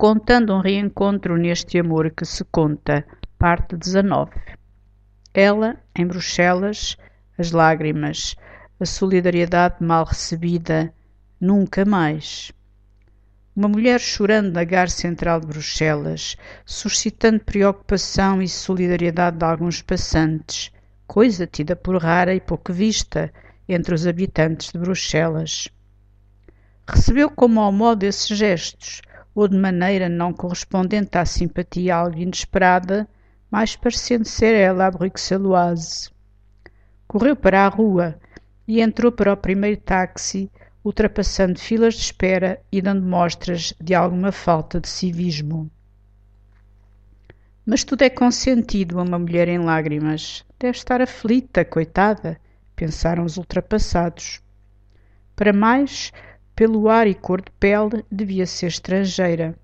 Contando um reencontro neste amor que se conta, parte 19. Ela, em Bruxelas, as lágrimas, a solidariedade mal recebida, nunca mais. Uma mulher chorando na gare central de Bruxelas, suscitando preocupação e solidariedade de alguns passantes, coisa tida por rara e pouco vista entre os habitantes de Bruxelas. Recebeu como ao modo esses gestos, ou de maneira não correspondente à simpatia algo inesperada, mais parecendo ser ela a bruxeloise. Correu para a rua e entrou para o primeiro táxi, ultrapassando filas de espera e dando mostras de alguma falta de civismo. Mas tudo é consentido a uma mulher em lágrimas. Deve estar aflita, coitada, pensaram os ultrapassados. Para mais, pelo ar e cor de pele, devia ser estrangeira.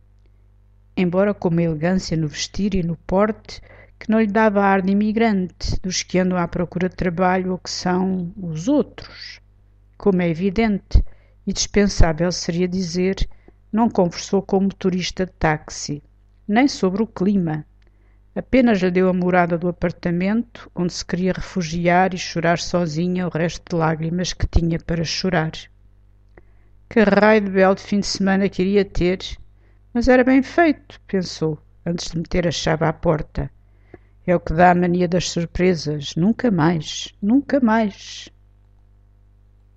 Embora com uma elegância no vestir e no porte que não lhe dava ar de imigrante, dos que andam à procura de trabalho ou que são os outros. Como é evidente, e dispensável seria dizer, não conversou com o motorista de táxi, nem sobre o clima. Apenas lhe deu a morada do apartamento, onde se queria refugiar e chorar sozinha o resto de lágrimas que tinha para chorar. Que raio de belo fim de semana queria ter. Mas era bem feito, pensou, antes de meter a chave à porta. É o que dá a mania das surpresas. Nunca mais, nunca mais.